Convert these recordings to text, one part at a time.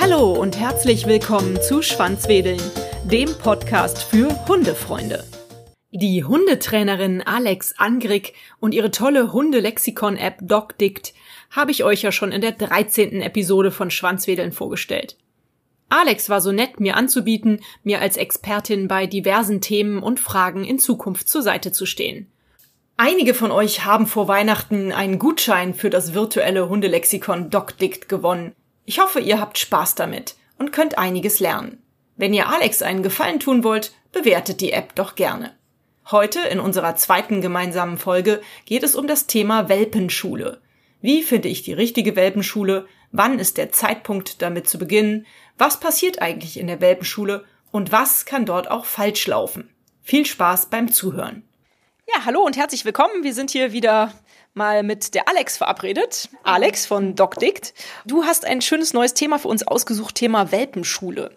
Hallo und herzlich willkommen zu Schwanzwedeln, dem Podcast für Hundefreunde. Die Hundetrainerin Alex Angrig und ihre tolle Hundelexikon-App DocDict habe ich euch ja schon in der 13. Episode von Schwanzwedeln vorgestellt. Alex war so nett, mir anzubieten, mir als Expertin bei diversen Themen und Fragen in Zukunft zur Seite zu stehen. Einige von euch haben vor Weihnachten einen Gutschein für das virtuelle Hundelexikon DocDict gewonnen. Ich hoffe, ihr habt Spaß damit und könnt einiges lernen. Wenn ihr Alex einen Gefallen tun wollt, bewertet die App doch gerne. Heute in unserer zweiten gemeinsamen Folge geht es um das Thema Welpenschule. Wie finde ich die richtige Welpenschule? Wann ist der Zeitpunkt, damit zu beginnen? Was passiert eigentlich in der Welpenschule? Und was kann dort auch falsch laufen? Viel Spaß beim Zuhören. Ja, hallo und herzlich willkommen. Wir sind hier wieder mal mit der Alex verabredet. Alex von DocDict. Du hast ein schönes neues Thema für uns ausgesucht, Thema Welpenschule.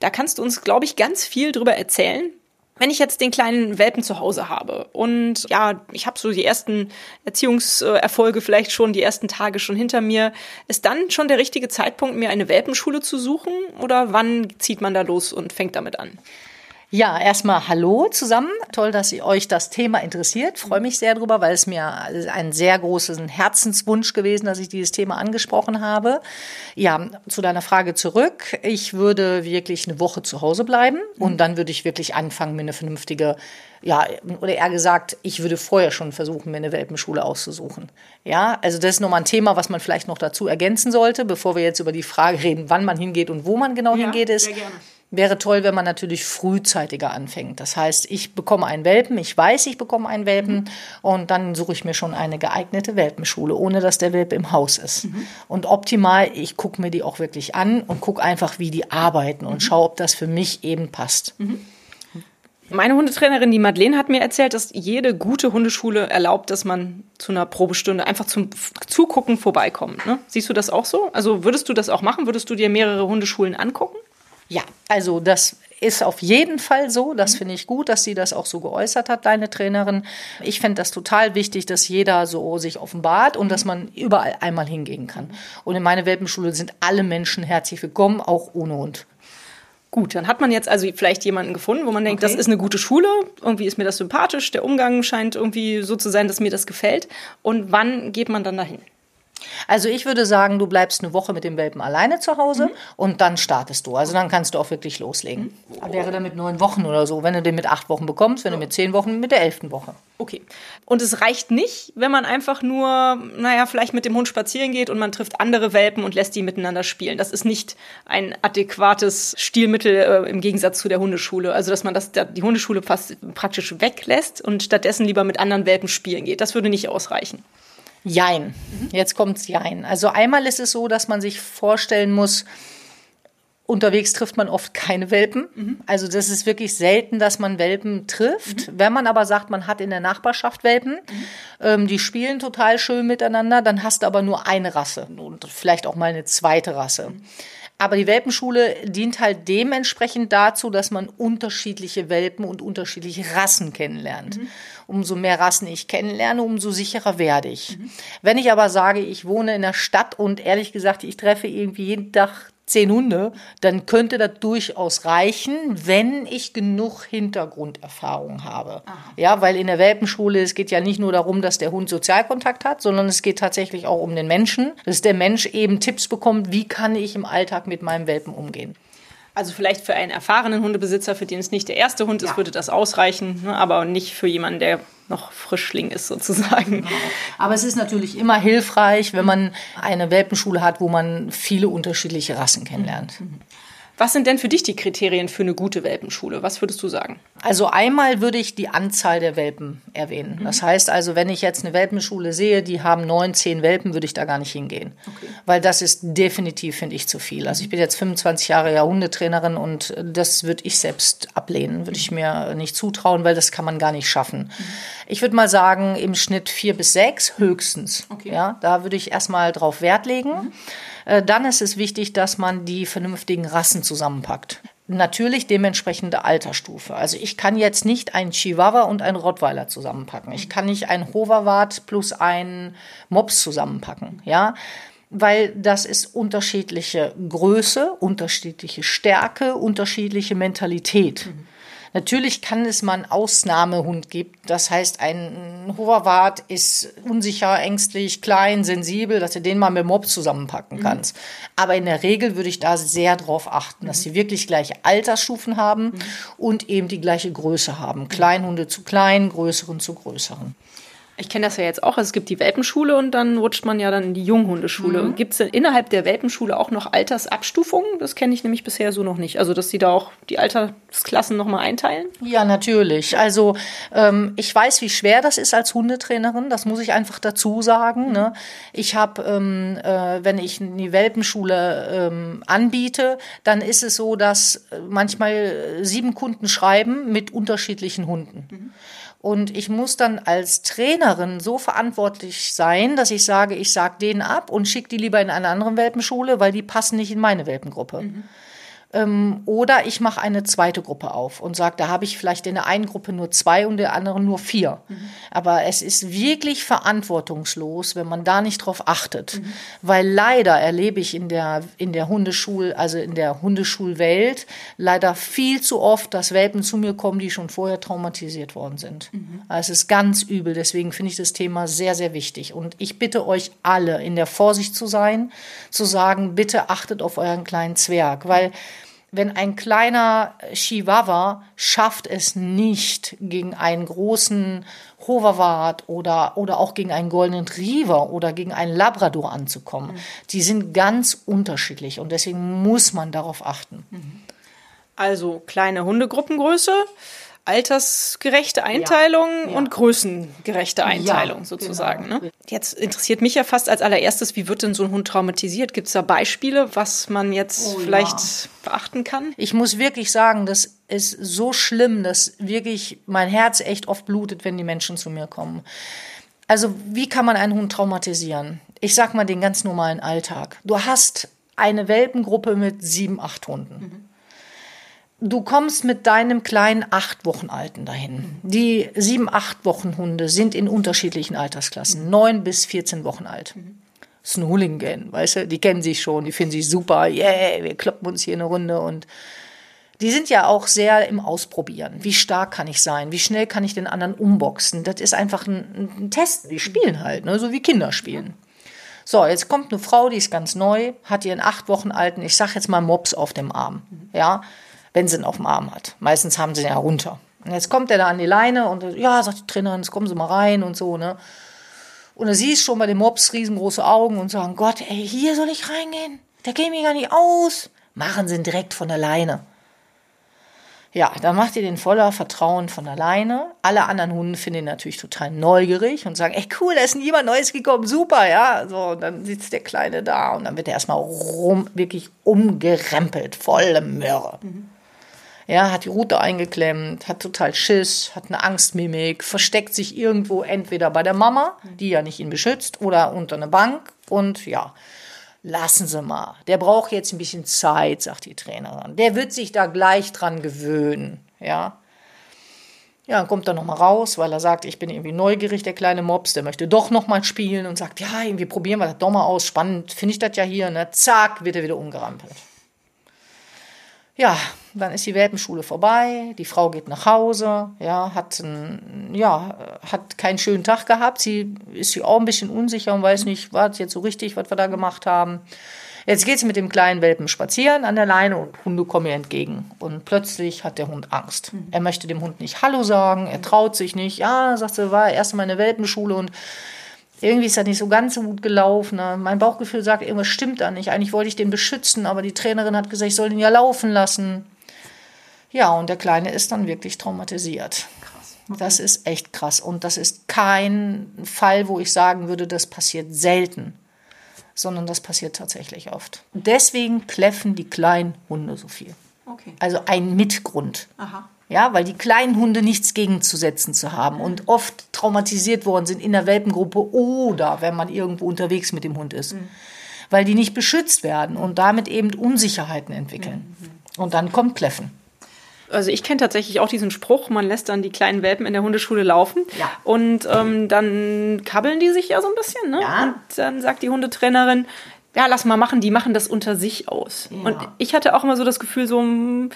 Da kannst du uns, glaube ich, ganz viel drüber erzählen. Wenn ich jetzt den kleinen Welpen zu Hause habe und ja, ich habe so die ersten Erziehungserfolge vielleicht schon, die ersten Tage schon hinter mir, ist dann schon der richtige Zeitpunkt, mir eine Welpenschule zu suchen oder wann zieht man da los und fängt damit an? Ja, erstmal Hallo zusammen. Toll, dass ihr euch das Thema interessiert. Freue mich sehr drüber, weil es mir ein sehr großen Herzenswunsch gewesen, dass ich dieses Thema angesprochen habe. Ja, zu deiner Frage zurück. Ich würde wirklich eine Woche zu Hause bleiben und dann würde ich wirklich anfangen, mir eine vernünftige ja, oder eher gesagt, ich würde vorher schon versuchen, mir eine Welpenschule auszusuchen. Ja, also das ist nochmal ein Thema, was man vielleicht noch dazu ergänzen sollte, bevor wir jetzt über die Frage reden, wann man hingeht und wo man genau ja, hingeht, ist, Wäre toll, wenn man natürlich frühzeitiger anfängt. Das heißt, ich bekomme einen Welpen, ich weiß, ich bekomme einen Welpen mhm. und dann suche ich mir schon eine geeignete Welpenschule, ohne dass der Welpe im Haus ist. Mhm. Und optimal, ich gucke mir die auch wirklich an und gucke einfach, wie die arbeiten und mhm. schaue, ob das für mich eben passt. Mhm. Meine Hundetrainerin, die Madeleine, hat mir erzählt, dass jede gute Hundeschule erlaubt, dass man zu einer Probestunde einfach zum Zugucken vorbeikommt. Ne? Siehst du das auch so? Also würdest du das auch machen? Würdest du dir mehrere Hundeschulen angucken? Ja, also das ist auf jeden Fall so. Das mhm. finde ich gut, dass sie das auch so geäußert hat, deine Trainerin. Ich finde das total wichtig, dass jeder so sich offenbart und dass man überall einmal hingehen kann. Und in meiner Welpenschule sind alle Menschen herzlich willkommen, auch ohne Hund. Gut, dann hat man jetzt also vielleicht jemanden gefunden, wo man denkt, okay. das ist eine gute Schule, irgendwie ist mir das sympathisch, der Umgang scheint irgendwie so zu sein, dass mir das gefällt. Und wann geht man dann dahin? Also ich würde sagen, du bleibst eine Woche mit dem Welpen alleine zu Hause mhm. und dann startest du. Also dann kannst du auch wirklich loslegen. Mhm. Wäre dann mit neun Wochen oder so. Wenn du den mit acht Wochen bekommst, wenn du mit zehn Wochen, mit der elften Woche. Okay. Und es reicht nicht, wenn man einfach nur, naja, vielleicht mit dem Hund spazieren geht und man trifft andere Welpen und lässt die miteinander spielen. Das ist nicht ein adäquates Stilmittel äh, im Gegensatz zu der Hundeschule. Also dass man das, die Hundeschule fast praktisch weglässt und stattdessen lieber mit anderen Welpen spielen geht. Das würde nicht ausreichen. Jein. Jetzt kommt's Jein. Also einmal ist es so, dass man sich vorstellen muss, Unterwegs trifft man oft keine Welpen. Also das ist wirklich selten, dass man Welpen trifft. Wenn man aber sagt, man hat in der Nachbarschaft Welpen, ähm, die spielen total schön miteinander, dann hast du aber nur eine Rasse und vielleicht auch mal eine zweite Rasse. Aber die Welpenschule dient halt dementsprechend dazu, dass man unterschiedliche Welpen und unterschiedliche Rassen kennenlernt. Umso mehr Rassen ich kennenlerne, umso sicherer werde ich. Mhm. Wenn ich aber sage, ich wohne in der Stadt und ehrlich gesagt, ich treffe irgendwie jeden Tag zehn Hunde, dann könnte das durchaus reichen, wenn ich genug Hintergrunderfahrung habe. Aha. Ja, weil in der Welpenschule, es geht ja nicht nur darum, dass der Hund Sozialkontakt hat, sondern es geht tatsächlich auch um den Menschen, dass der Mensch eben Tipps bekommt, wie kann ich im Alltag mit meinem Welpen umgehen. Also vielleicht für einen erfahrenen Hundebesitzer, für den es nicht der erste Hund ist, ja. würde das ausreichen, ne? aber nicht für jemanden, der noch Frischling ist sozusagen. Genau. Aber es ist natürlich immer hilfreich, wenn man eine Welpenschule hat, wo man viele unterschiedliche Rassen kennenlernt. Mhm. Was sind denn für dich die Kriterien für eine gute Welpenschule? Was würdest du sagen? Also einmal würde ich die Anzahl der Welpen erwähnen. Mhm. Das heißt also, wenn ich jetzt eine Welpenschule sehe, die haben neun, zehn Welpen, würde ich da gar nicht hingehen. Okay. Weil das ist definitiv, finde ich, zu viel. Also ich bin jetzt 25 Jahre ja Hundetrainerin und das würde ich selbst ablehnen, würde ich mir nicht zutrauen, weil das kann man gar nicht schaffen. Mhm. Ich würde mal sagen, im Schnitt vier bis sechs höchstens. Okay. Ja, da würde ich erstmal drauf Wert legen. Mhm. Äh, dann ist es wichtig, dass man die vernünftigen Rassen zusammenpackt. natürlich dementsprechende Altersstufe. Also ich kann jetzt nicht einen Chihuahua und einen Rottweiler zusammenpacken. Ich kann nicht einen Hoverwart plus einen Mops zusammenpacken, ja weil das ist unterschiedliche Größe, unterschiedliche Stärke, unterschiedliche Mentalität. Mhm. Natürlich kann es mal einen Ausnahmehund geben. Das heißt, ein Hoverwart ist unsicher, ängstlich, klein, sensibel, dass du den mal mit Mob zusammenpacken mhm. kannst. Mhm. Aber in der Regel würde ich da sehr drauf achten, dass mhm. sie wirklich gleiche Altersstufen haben mhm. und eben die gleiche Größe haben. Kleinhunde zu kleinen, größeren zu größeren. Ich kenne das ja jetzt auch. Also es gibt die Welpenschule und dann rutscht man ja dann in die Junghundeschule. Mhm. Gibt es denn innerhalb der Welpenschule auch noch Altersabstufungen? Das kenne ich nämlich bisher so noch nicht. Also dass sie da auch die Altersklassen nochmal einteilen? Ja, natürlich. Also ähm, ich weiß, wie schwer das ist als Hundetrainerin. Das muss ich einfach dazu sagen. Ne? Ich habe, ähm, äh, wenn ich die Welpenschule ähm, anbiete, dann ist es so, dass manchmal sieben Kunden schreiben mit unterschiedlichen Hunden. Mhm. Und ich muss dann als Trainerin so verantwortlich sein, dass ich sage, ich sage denen ab und schicke die lieber in eine andere Welpenschule, weil die passen nicht in meine Welpengruppe. Mhm. Ähm, oder ich mache eine zweite Gruppe auf und sage, da habe ich vielleicht in der einen Gruppe nur zwei und in der anderen nur vier. Mhm. Aber es ist wirklich verantwortungslos, wenn man da nicht drauf achtet. Mhm. Weil leider erlebe ich in der, in der Hundeschul, also in der Hundeschulwelt, leider viel zu oft, dass Welpen zu mir kommen, die schon vorher traumatisiert worden sind. Mhm. Also es ist ganz übel. Deswegen finde ich das Thema sehr, sehr wichtig. Und ich bitte euch alle, in der Vorsicht zu sein, zu sagen, bitte achtet auf euren kleinen Zwerg, weil wenn ein kleiner Chihuahua schafft es nicht gegen einen großen Hoverwart oder, oder auch gegen einen Golden Retriever oder gegen einen Labrador anzukommen. Mhm. Die sind ganz unterschiedlich und deswegen muss man darauf achten. Also kleine Hundegruppengröße, altersgerechte Einteilung ja, ja. und größengerechte Einteilung ja, sozusagen. Genau. Ne? Jetzt interessiert mich ja fast als allererstes, wie wird denn so ein Hund traumatisiert? Gibt es da Beispiele, was man jetzt oh, vielleicht beachten kann? Ich muss wirklich sagen, das ist so schlimm, dass wirklich mein Herz echt oft blutet, wenn die Menschen zu mir kommen. Also wie kann man einen Hund traumatisieren? Ich sag mal den ganz normalen Alltag. Du hast eine Welpengruppe mit sieben, acht Hunden. Mhm du kommst mit deinem kleinen acht Wochen Alten dahin. Die sieben, acht Wochen Hunde sind in unterschiedlichen Altersklassen, neun bis 14 Wochen alt. Das ist ein Hooligan, weißt du, die kennen sich schon, die finden sich super, yeah, wir kloppen uns hier eine Runde und die sind ja auch sehr im Ausprobieren. Wie stark kann ich sein? Wie schnell kann ich den anderen umboxen? Das ist einfach ein, ein Test. Die spielen halt, ne? so wie Kinder spielen. So, jetzt kommt eine Frau, die ist ganz neu, hat ihren acht Wochen alten, ich sag jetzt mal Mops auf dem Arm. Ja, wenn sie ihn auf dem Arm hat. Meistens haben sie ihn ja runter. Und jetzt kommt er da an die Leine und ja, sagt die Trainerin, jetzt kommen Sie mal rein und so, ne? Und da siehst schon bei den Mops riesengroße Augen und sagen, Gott, ey, hier soll ich reingehen? Der geht mir gar nicht aus. Machen sie ihn direkt von der Leine. Ja, dann macht ihr den voller Vertrauen von alleine. Alle anderen Hunde finden ihn natürlich total neugierig und sagen, ey cool, da ist jemand Neues gekommen, super, ja. So, und dann sitzt der Kleine da und dann wird er erstmal rum, wirklich umgerempelt, volle Möhre. Mhm. Ja, hat die Rute eingeklemmt, hat total Schiss, hat eine Angstmimik, versteckt sich irgendwo entweder bei der Mama, die ja nicht ihn beschützt, oder unter einer Bank und ja, lassen Sie mal. Der braucht jetzt ein bisschen Zeit, sagt die Trainerin. Der wird sich da gleich dran gewöhnen, ja. Ja, dann kommt er nochmal raus, weil er sagt, ich bin irgendwie neugierig, der kleine Mops, der möchte doch nochmal spielen und sagt, ja, irgendwie probieren wir das doch mal aus, spannend, finde ich das ja hier, ne? Zack, wird er wieder umgerampelt. Ja, dann ist die Welpenschule vorbei, die Frau geht nach Hause, ja, hat, ein, ja, hat keinen schönen Tag gehabt. Sie ist sich auch ein bisschen unsicher und weiß nicht, war es jetzt so richtig, was wir da gemacht haben. Jetzt geht sie mit dem kleinen Welpen spazieren an der Leine und Hunde kommen ihr entgegen. Und plötzlich hat der Hund Angst. Mhm. Er möchte dem Hund nicht Hallo sagen, er traut sich nicht. Ja, sagt sie, war erst mal in der Welpenschule und irgendwie ist das nicht so ganz so gut gelaufen. Ne? Mein Bauchgefühl sagt, irgendwas stimmt da nicht. Eigentlich wollte ich den beschützen, aber die Trainerin hat gesagt, ich soll ihn ja laufen lassen. Ja, und der Kleine ist dann wirklich traumatisiert. Krass. Okay. Das ist echt krass. Und das ist kein Fall, wo ich sagen würde, das passiert selten, sondern das passiert tatsächlich oft. Deswegen kläffen die kleinen Hunde so viel. Okay. Also ein Mitgrund. Aha. Ja, weil die kleinen Hunde nichts gegenzusetzen zu haben und oft traumatisiert worden sind in der Welpengruppe oder wenn man irgendwo unterwegs mit dem Hund ist. Mhm. Weil die nicht beschützt werden und damit eben Unsicherheiten entwickeln. Mhm. Und dann kommt Kläffen. Also ich kenne tatsächlich auch diesen Spruch, man lässt dann die kleinen Welpen in der Hundeschule laufen Ja. und ähm, dann kabbeln die sich ja so ein bisschen. Ne? Ja. Und dann sagt die Hundetrainerin, ja, lass mal machen, die machen das unter sich aus. Und ich hatte auch immer so das Gefühl, so mm,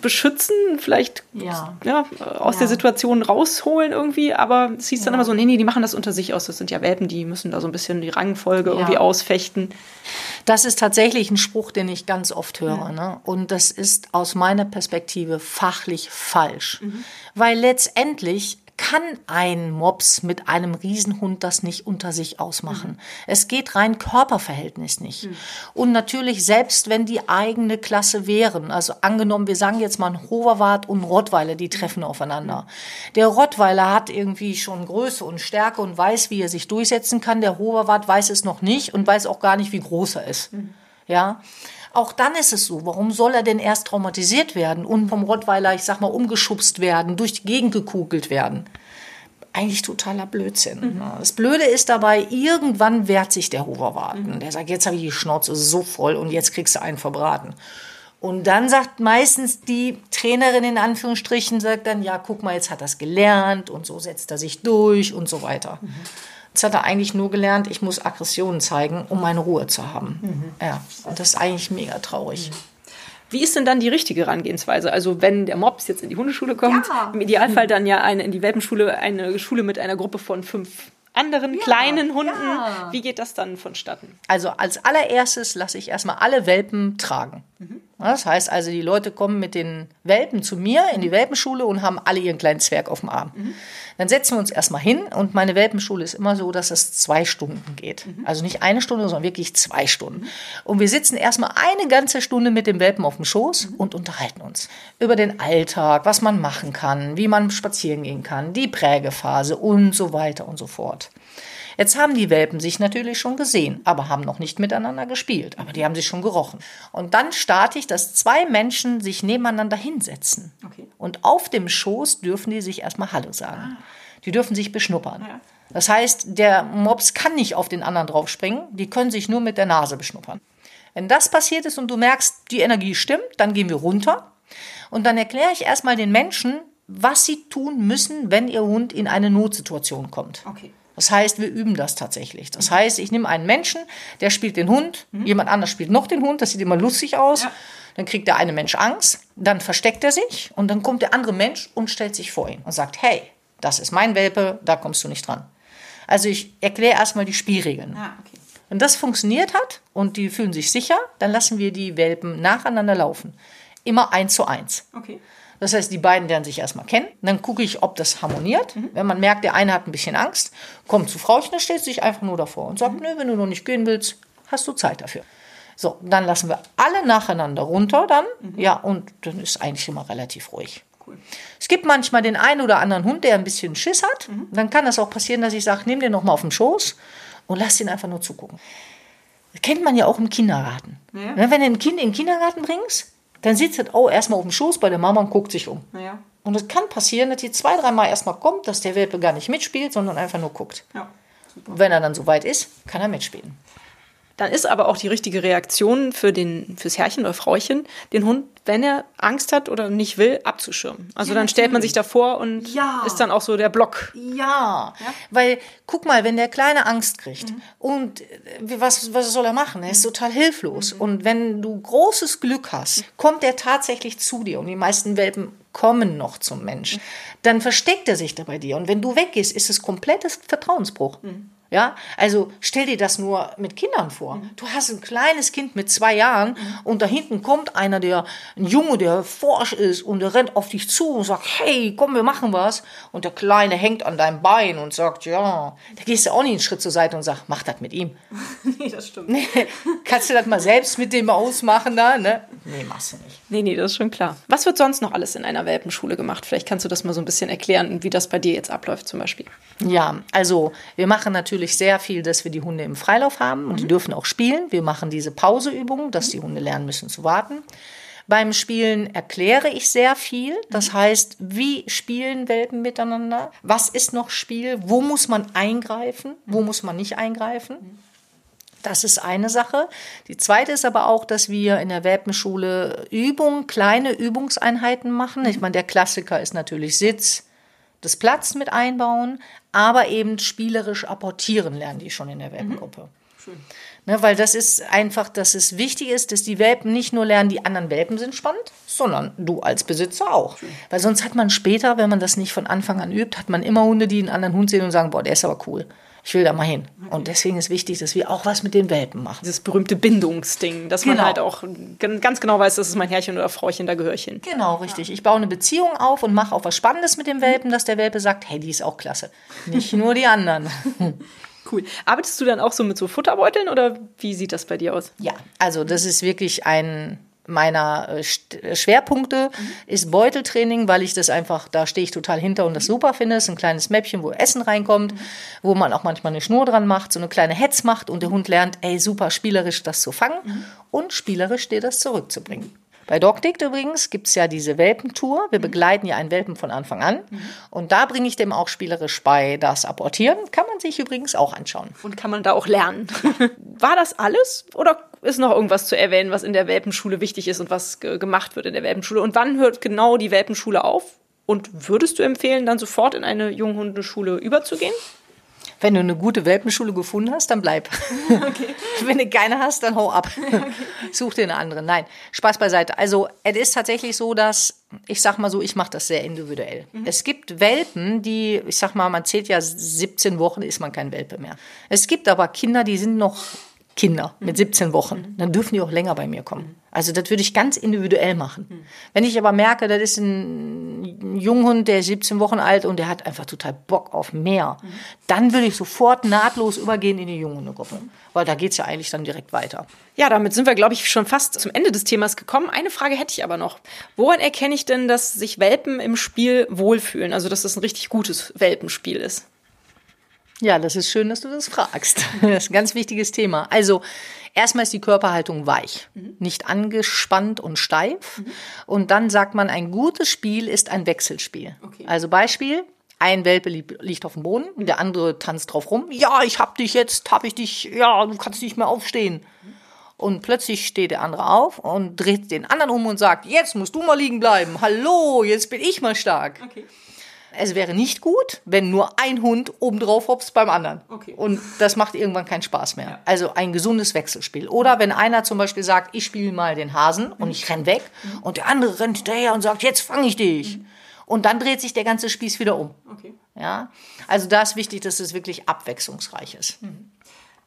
beschützen, vielleicht Ja. ja, aus Ja. der Situation rausholen irgendwie, aber es hieß dann immer so, nee, nee, die machen das unter sich aus, das sind ja Welpen, die müssen da so ein bisschen die Rangfolge irgendwie ausfechten. Das ist tatsächlich ein Spruch, den ich ganz oft höre. Ne? Und das ist aus meiner Perspektive fachlich falsch. Weil letztendlich kann ein Mops mit einem Riesenhund das nicht unter sich ausmachen. Es geht rein Körperverhältnis nicht. Und natürlich, selbst wenn die eigene Klasse wären, also angenommen, wir sagen jetzt mal ein Hoverwart und ein Rottweiler, die treffen aufeinander. Der Rottweiler hat irgendwie schon Größe und Stärke und weiß, wie er sich durchsetzen kann. Der Hoverwart weiß es noch nicht und weiß auch gar nicht, wie groß er ist. Ja. Auch dann ist es so, warum soll er denn erst traumatisiert werden und vom Rottweiler, ich sag mal, umgeschubst werden, durch die Gegend gekugelt werden? Eigentlich totaler Blödsinn. Ja, Das Blöde ist dabei, irgendwann wehrt sich der Hoverwart. Und Der sagt, jetzt habe ich die Schnauze so voll und jetzt kriegst du einen verbraten. Und dann sagt meistens die Trainerin in Anführungsstrichen, sagt dann, ja, guck mal, jetzt hat er es gelernt und so setzt er sich durch und so weiter. Jetzt hat er eigentlich nur gelernt, ich muss Aggressionen zeigen, um meine Ruhe zu haben. Ja, und das ist eigentlich mega traurig. Wie ist denn dann die richtige Herangehensweise? Also wenn der Mops jetzt in die Hundeschule kommt, im Idealfall dann ja eine, in die Welpenschule, eine Schule mit einer Gruppe von fünf anderen kleinen Hunden. Wie geht das dann vonstatten? Also als allererstes lasse ich erstmal alle Welpen tragen. Das heißt also, die Leute kommen mit den Welpen zu mir in die Welpenschule und haben alle ihren kleinen Zwerg auf dem Arm. Dann setzen wir uns erstmal hin und meine Welpenschule ist immer so, dass es zwei Stunden geht. Also nicht eine Stunde, sondern wirklich zwei Stunden. Und wir sitzen erstmal eine ganze Stunde mit dem Welpen auf dem Schoß und unterhalten uns über den Alltag, was man machen kann, wie man spazieren gehen kann, die Prägephase und so weiter und so fort. Jetzt haben die Welpen sich natürlich schon gesehen, aber haben noch nicht miteinander gespielt. Aber die haben sich schon gerochen. Und dann starte ich, dass zwei Menschen sich nebeneinander hinsetzen. Okay. Und auf dem Schoß dürfen die sich erstmal Hallo sagen. Die dürfen sich beschnuppern. Das heißt, der Mops kann nicht auf den anderen draufspringen, die können sich nur mit der Nase beschnuppern. Wenn das passiert ist und du merkst, die Energie stimmt, dann gehen wir runter und dann erkläre ich erstmal den Menschen, was sie tun müssen, wenn ihr Hund in eine Notsituation kommt. Okay. Das heißt, wir üben das tatsächlich. Das heißt, ich nehme einen Menschen, der spielt den Hund, jemand anders spielt noch den Hund, das sieht immer lustig aus. Dann kriegt der eine Mensch Angst, dann versteckt er sich und dann kommt der andere Mensch und stellt sich vor ihn und sagt, hey, das ist mein Welpe, da kommst du nicht dran. Also ich erkläre erstmal die Spielregeln. Ah, okay. Wenn das funktioniert hat und die fühlen sich sicher, dann lassen wir die Welpen nacheinander laufen. Immer eins zu eins. Okay. Das heißt, die beiden lernen sich erstmal kennen. Dann gucke ich, ob das harmoniert. Wenn man merkt, der eine hat ein bisschen Angst, kommt zu Frauchen, stellt sich einfach nur davor und sagt, nö, wenn du noch nicht gehen willst, hast du Zeit dafür. So, dann lassen wir alle nacheinander runter dann. Ja, und dann ist eigentlich immer relativ ruhig. Es gibt manchmal den einen oder anderen Hund, der ein bisschen Schiss hat. Dann kann das auch passieren, dass ich sage, nimm den noch mal auf den Schoß und lass ihn einfach nur zugucken. Das kennt man ja auch im Kindergarten. Ja. Ne, Wenn du ein Kind in den Kindergarten bringst, dann sitzt es auch erstmal auf dem Schoß bei der Mama und guckt sich um. Naja. Und es kann passieren, dass die zwei, dreimal erstmal kommt, dass der Welpe gar nicht mitspielt, sondern einfach nur guckt. Ja. Und wenn er dann soweit ist, kann er mitspielen. Dann ist aber auch die richtige Reaktion für den, fürs Herrchen oder Frauchen, den Hund, wenn er Angst hat oder nicht will, abzuschirmen. Also dann stellt man sich davor und Ja. ist dann auch so der Block. Ja, weil guck mal, wenn der Kleine Angst kriegt und äh, was, was soll er machen? Er ist total hilflos. Und wenn du großes Glück hast, kommt er tatsächlich zu dir und die meisten Welpen kommen noch zum Mensch. Dann versteckt er sich da bei dir und wenn du weggehst, ist es komplettes Vertrauensbruch. Ja, also stell dir das nur mit Kindern vor. Du hast ein kleines Kind mit zwei Jahren und da hinten kommt einer, der, ein Junge, der forsch ist und der rennt auf dich zu und sagt, hey, komm, wir machen was. Und der Kleine hängt an deinem Bein und sagt, ja, da gehst du auch nicht einen Schritt zur Seite und sagst, mach das mit ihm. Nee, das stimmt. Kannst du das mal selbst mit dem ausmachen da, ne? Nee, machst du nicht. Nee, nee, das ist schon klar. Was wird sonst noch alles in einer Welpenschule gemacht? Vielleicht kannst du das mal so ein bisschen erklären, wie das bei dir jetzt abläuft zum Beispiel. Ja, also wir machen natürlich sehr viel, dass wir die Hunde im Freilauf haben und die dürfen auch spielen. Wir machen diese Pauseübungen, dass die Hunde lernen müssen zu warten. Beim Spielen erkläre ich sehr viel. Das heißt, wie spielen Welpen miteinander? Was ist noch Spiel? Wo muss man eingreifen? Wo muss man nicht eingreifen? Das ist eine Sache. Die zweite ist aber auch, dass wir in der Welpenschule Übungen, kleine Übungseinheiten machen. Ich meine, der Klassiker ist natürlich Sitz, das Platz mit einbauen, aber eben spielerisch apportieren lernen die schon in der Welpengruppe. Mhm. Ne, weil das ist einfach, dass es wichtig ist, dass die Welpen nicht nur lernen, die anderen Welpen sind spannend, sondern du als Besitzer auch. Schön. Weil sonst hat man später, wenn man das nicht von Anfang an übt, hat man immer Hunde, die einen anderen Hund sehen und sagen, boah, der ist aber cool ich will da mal hin. Und deswegen ist wichtig, dass wir auch was mit den Welpen machen. Dieses berühmte Bindungsding, dass genau. man halt auch ganz genau weiß, das ist mein Herrchen oder Frauchen, da gehöre ich hin. Genau, richtig. Ich baue eine Beziehung auf und mache auch was Spannendes mit dem Welpen, dass der Welpe sagt, hey, die ist auch klasse. Nicht nur die anderen. Cool. Arbeitest du dann auch so mit so Futterbeuteln oder wie sieht das bei dir aus? Ja, also das ist wirklich ein meiner äh, äh, Schwerpunkte mhm. ist Beuteltraining, weil ich das einfach, da stehe ich total hinter und das super finde. Es ist ein kleines Mäppchen, wo Essen reinkommt, mhm. wo man auch manchmal eine Schnur dran macht, so eine kleine Hetz macht und der Hund lernt, ey, super spielerisch das zu fangen mhm. und spielerisch dir das zurückzubringen. Bei DocDict übrigens gibt es ja diese Welpentour. Wir mhm. begleiten ja einen Welpen von Anfang an. Mhm. Und da bringe ich dem auch spielerisch bei, das Apportieren. Kann man sich übrigens auch anschauen. Und kann man da auch lernen. War das alles? Oder ist noch irgendwas zu erwähnen, was in der Welpenschule wichtig ist und was gemacht wird in der Welpenschule? Und wann hört genau die Welpenschule auf? Und würdest du empfehlen, dann sofort in eine Junghundeschule überzugehen? Wenn du eine gute Welpenschule gefunden hast, dann bleib. Okay. Wenn du keine hast, dann hau ab. Okay. Such dir eine andere. Nein, Spaß beiseite. Also es ist tatsächlich so, dass ich sag mal so, ich mache das sehr individuell. Mhm. Es gibt Welpen, die, ich sag mal, man zählt ja 17 Wochen, ist man kein Welpe mehr. Es gibt aber Kinder, die sind noch Kinder mit 17 Wochen, dann dürfen die auch länger bei mir kommen. Also das würde ich ganz individuell machen. Wenn ich aber merke, das ist ein Junghund, der ist 17 Wochen alt und der hat einfach total Bock auf mehr, dann würde ich sofort nahtlos übergehen in die Junghundegruppe, weil da geht es ja eigentlich dann direkt weiter. Ja, damit sind wir, glaube ich, schon fast zum Ende des Themas gekommen. Eine Frage hätte ich aber noch. Woran erkenne ich denn, dass sich Welpen im Spiel wohlfühlen? Also, dass das ein richtig gutes Welpenspiel ist? Ja, das ist schön, dass du das fragst. Das ist ein ganz wichtiges Thema. Also, erstmal ist die Körperhaltung weich, mhm. nicht angespannt und steif. Mhm. Und dann sagt man, ein gutes Spiel ist ein Wechselspiel. Okay. Also Beispiel, ein Welpe liegt auf dem Boden, der andere tanzt drauf rum. Ja, ich hab dich jetzt, hab ich dich, ja, du kannst nicht mehr aufstehen. Und plötzlich steht der andere auf und dreht den anderen um und sagt, jetzt musst du mal liegen bleiben. Hallo, jetzt bin ich mal stark. Okay. Es wäre nicht gut, wenn nur ein Hund obendrauf hopst beim anderen. Okay. Und das macht irgendwann keinen Spaß mehr. Ja. Also ein gesundes Wechselspiel. Oder wenn einer zum Beispiel sagt, ich spiele mal den Hasen und ich renn weg mhm. und der andere rennt hinterher und sagt, jetzt fange ich dich. Mhm. Und dann dreht sich der ganze Spieß wieder um. Okay. Ja? Also da ist wichtig, dass es wirklich abwechslungsreich ist.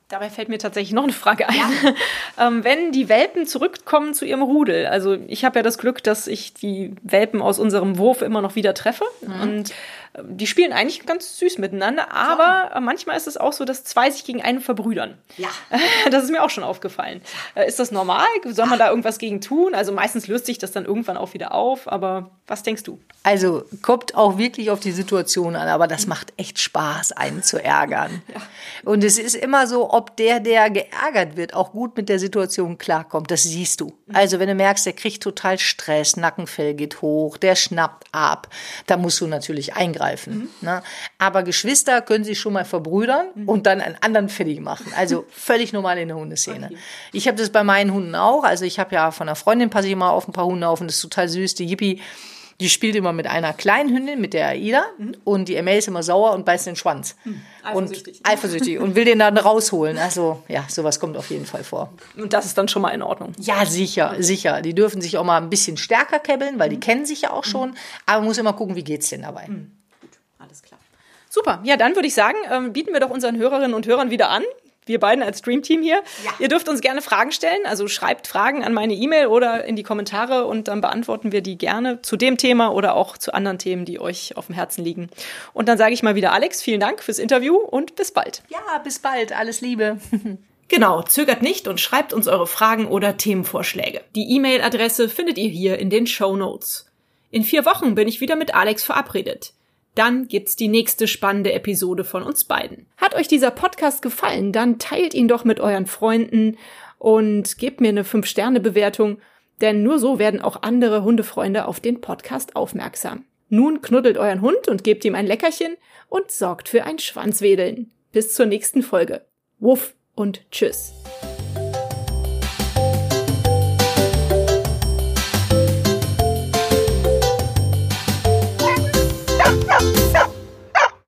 Dabei fällt mir tatsächlich noch eine Frage ein. Ja. ähm, wenn die Welpen zurückkommen zu ihrem Rudel, also ich habe ja das Glück, dass ich die Welpen aus unserem Wurf immer noch wieder treffe. Mhm. Und die spielen eigentlich ganz süß miteinander, aber ja. manchmal ist es auch so, dass zwei sich gegen einen verbrüdern. Ja. Das ist mir auch schon aufgefallen. Äh, ist das normal? Soll man da irgendwas gegen tun? Also meistens löst sich das dann irgendwann auch wieder auf, aber was denkst du? Also kommt auch wirklich auf die Situation an, aber das macht echt Spaß, einen zu ärgern. Ja. Und es ist immer so, ob der, der geärgert wird, auch gut mit der Situation klarkommt. Das siehst du. Mhm. Also wenn du merkst, der kriegt total Stress, Nackenfell geht hoch, der schnappt ab, da musst du natürlich eingreifen angreifen. Mhm. Ne? Aber Geschwister können sich schon mal verbrüdern mhm. und dann einen anderen fertig machen. Also völlig normal in der Hundeszene. Okay. Ich habe das bei meinen Hunden auch. Also ich habe ja von einer Freundin passe ich mal auf ein paar Hunde auf und das ist total süß. Die Yippie, die spielt immer mit einer kleinen Hündin, mit der Aida. Mhm. Und die Emma ist immer sauer und beißt den Schwanz. Mhm. Eifersüchtig. Und eifersüchtig und will den dann rausholen. Also ja, sowas kommt auf jeden Fall vor. Und das ist dann schon mal in Ordnung. Ja, sicher, sicher. Die dürfen sich auch mal ein bisschen stärker kebbeln, weil die mhm. kennen sich ja auch schon. Mhm. Aber man muss immer gucken, wie geht's denn dabei. Mhm. Super, ja, dann würde ich sagen, ähm, bieten wir doch unseren Hörerinnen und Hörern wieder an. Wir beiden als Dreamteam hier. Ja. Ihr dürft uns gerne Fragen stellen, also schreibt Fragen an meine E-Mail oder in die Kommentare und dann beantworten wir die gerne zu dem Thema oder auch zu anderen Themen, die euch auf dem Herzen liegen. Und dann sage ich mal wieder Alex, vielen Dank fürs Interview und bis bald. Ja, bis bald. Alles Liebe. Genau, zögert nicht und schreibt uns eure Fragen oder Themenvorschläge. Die E-Mail-Adresse findet ihr hier in den Show Notes. In vier Wochen bin ich wieder mit Alex verabredet dann gibt's die nächste spannende Episode von uns beiden. Hat euch dieser Podcast gefallen, dann teilt ihn doch mit euren Freunden und gebt mir eine 5-Sterne-Bewertung, denn nur so werden auch andere Hundefreunde auf den Podcast aufmerksam. Nun knuddelt euren Hund und gebt ihm ein Leckerchen und sorgt für ein Schwanzwedeln. Bis zur nächsten Folge. Wuff! und tschüss.